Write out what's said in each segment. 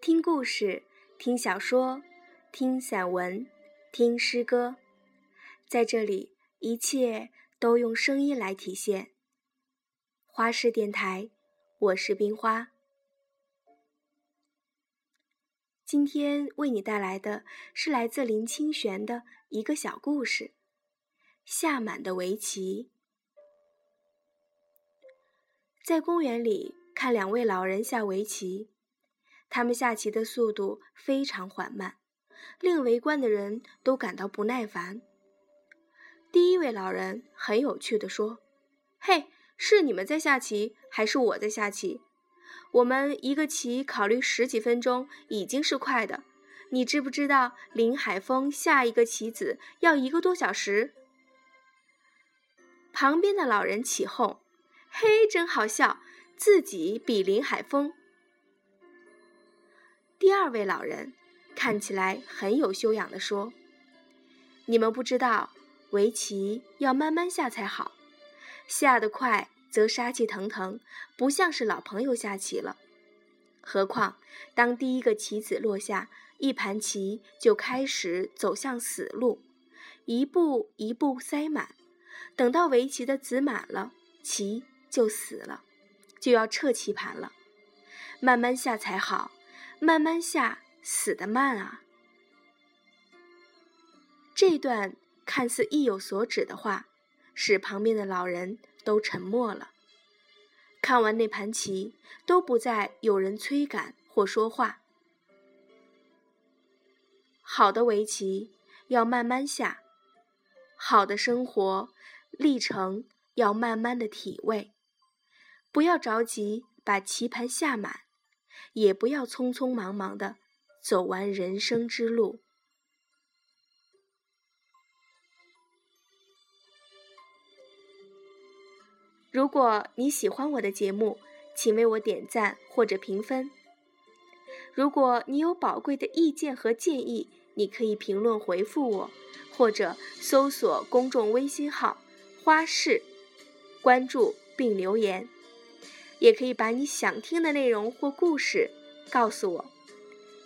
听故事，听小说，听散文，听诗歌，在这里，一切都用声音来体现。花式电台，我是冰花。今天为你带来的是来自林清玄的一个小故事，《下满的围棋》。在公园里看两位老人下围棋。他们下棋的速度非常缓慢，令围观的人都感到不耐烦。第一位老人很有趣地说：“嘿，是你们在下棋，还是我在下棋？我们一个棋考虑十几分钟已经是快的，你知不知道林海峰下一个棋子要一个多小时？”旁边的老人起哄：“嘿，真好笑，自己比林海峰。”第二位老人看起来很有修养地说：“你们不知道，围棋要慢慢下才好，下得快则杀气腾腾，不像是老朋友下棋了。何况当第一个棋子落下，一盘棋就开始走向死路，一步一步塞满，等到围棋的子满了，棋就死了，就要撤棋盘了。慢慢下才好。”慢慢下，死得慢啊！这段看似意有所指的话，使旁边的老人都沉默了。看完那盘棋，都不再有人催赶或说话。好的围棋要慢慢下，好的生活历程要慢慢的体味，不要着急把棋盘下满。也不要匆匆忙忙的走完人生之路。如果你喜欢我的节目，请为我点赞或者评分。如果你有宝贵的意见和建议，你可以评论回复我，或者搜索公众微信号“花式”，关注并留言。也可以把你想听的内容或故事告诉我。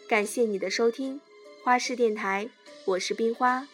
感谢你的收听，花式电台，我是冰花。